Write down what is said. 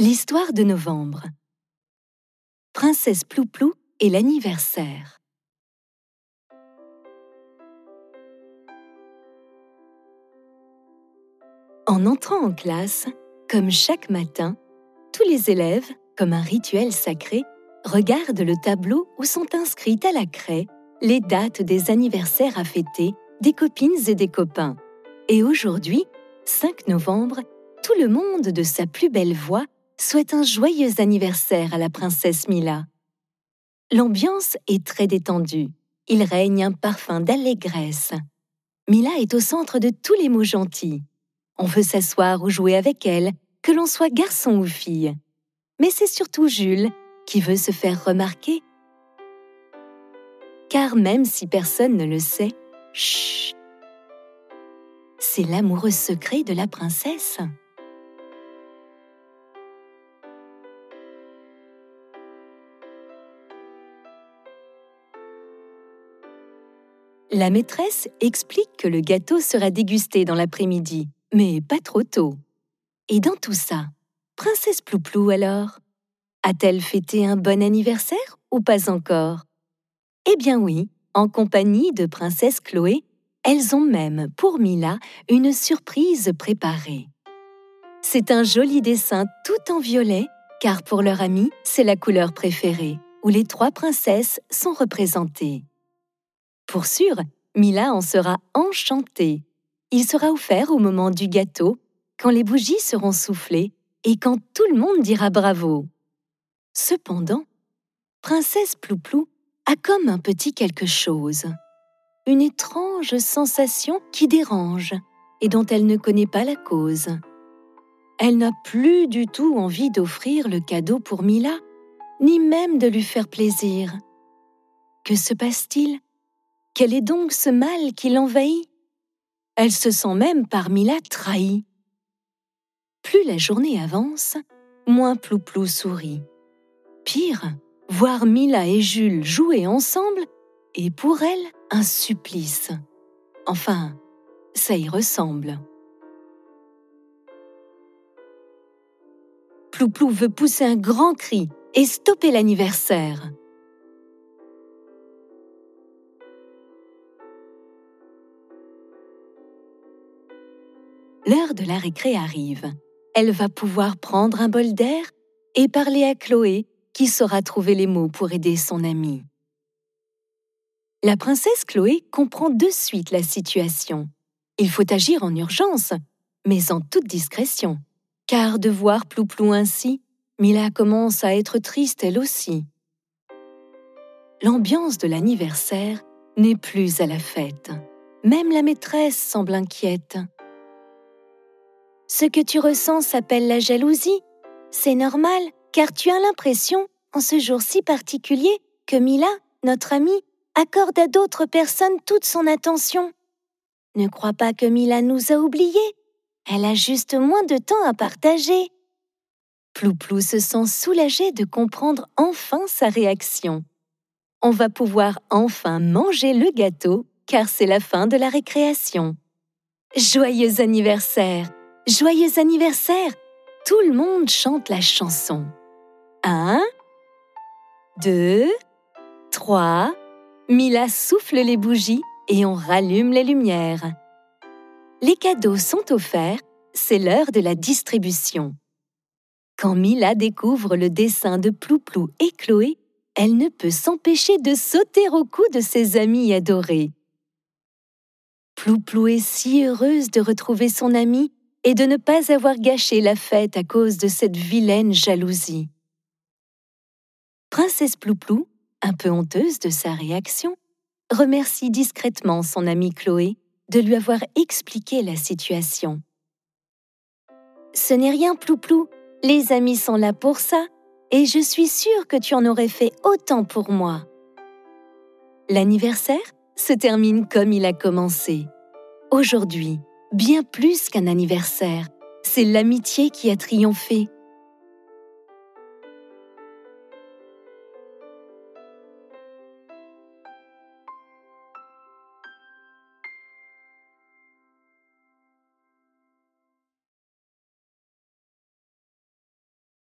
L'histoire de novembre. Princesse Plouplou et l'anniversaire. En entrant en classe, comme chaque matin, tous les élèves, comme un rituel sacré, regardent le tableau où sont inscrites à la craie les dates des anniversaires à fêter des copines et des copains. Et aujourd'hui, 5 novembre, tout le monde de sa plus belle voix souhaite un joyeux anniversaire à la princesse Mila. L'ambiance est très détendue. Il règne un parfum d'allégresse. Mila est au centre de tous les mots gentils. On veut s'asseoir ou jouer avec elle, que l'on soit garçon ou fille. Mais c'est surtout Jules qui veut se faire remarquer. Car même si personne ne le sait, chut, c'est l'amoureux secret de la princesse. La maîtresse explique que le gâteau sera dégusté dans l'après-midi, mais pas trop tôt. Et dans tout ça, Princesse Plouplou alors A-t-elle fêté un bon anniversaire ou pas encore? Eh bien oui, en compagnie de Princesse Chloé, elles ont même, pour Mila, une surprise préparée. C'est un joli dessin tout en violet, car pour leur amie, c'est la couleur préférée, où les trois princesses sont représentées. Pour sûr, Mila en sera enchantée. Il sera offert au moment du gâteau, quand les bougies seront soufflées et quand tout le monde dira bravo. Cependant, Princesse Plouplou a comme un petit quelque chose, une étrange sensation qui dérange et dont elle ne connaît pas la cause. Elle n'a plus du tout envie d'offrir le cadeau pour Mila, ni même de lui faire plaisir. Que se passe-t-il? Quel est donc ce mal qui l'envahit? Elle se sent même par Mila trahie. Plus la journée avance, moins Plouplou sourit. Pire, voir Mila et Jules jouer ensemble est pour elle un supplice. Enfin, ça y ressemble. Plouplou veut pousser un grand cri et stopper l'anniversaire. L'heure de la récré arrive. Elle va pouvoir prendre un bol d'air et parler à Chloé, qui saura trouver les mots pour aider son amie. La princesse Chloé comprend de suite la situation. Il faut agir en urgence, mais en toute discrétion, car de voir Plouplou ainsi, Mila commence à être triste elle aussi. L'ambiance de l'anniversaire n'est plus à la fête. Même la maîtresse semble inquiète. Ce que tu ressens s'appelle la jalousie. C'est normal, car tu as l'impression, en ce jour si particulier, que Mila, notre amie, accorde à d'autres personnes toute son attention. Ne crois pas que Mila nous a oubliés. Elle a juste moins de temps à partager. Plouplou se sent soulagé de comprendre enfin sa réaction. On va pouvoir enfin manger le gâteau, car c'est la fin de la récréation. Joyeux anniversaire Joyeux anniversaire Tout le monde chante la chanson. Un, deux, trois. Mila souffle les bougies et on rallume les lumières. Les cadeaux sont offerts, c'est l'heure de la distribution. Quand Mila découvre le dessin de Plouplou et Chloé, elle ne peut s'empêcher de sauter au cou de ses amis adorés. Plouplou est si heureuse de retrouver son amie et de ne pas avoir gâché la fête à cause de cette vilaine jalousie. Princesse Plouplou, un peu honteuse de sa réaction, remercie discrètement son amie Chloé de lui avoir expliqué la situation. Ce n'est rien, Plouplou, les amis sont là pour ça, et je suis sûre que tu en aurais fait autant pour moi. L'anniversaire se termine comme il a commencé. Aujourd'hui, bien plus qu'un anniversaire. C'est l'amitié qui a triomphé.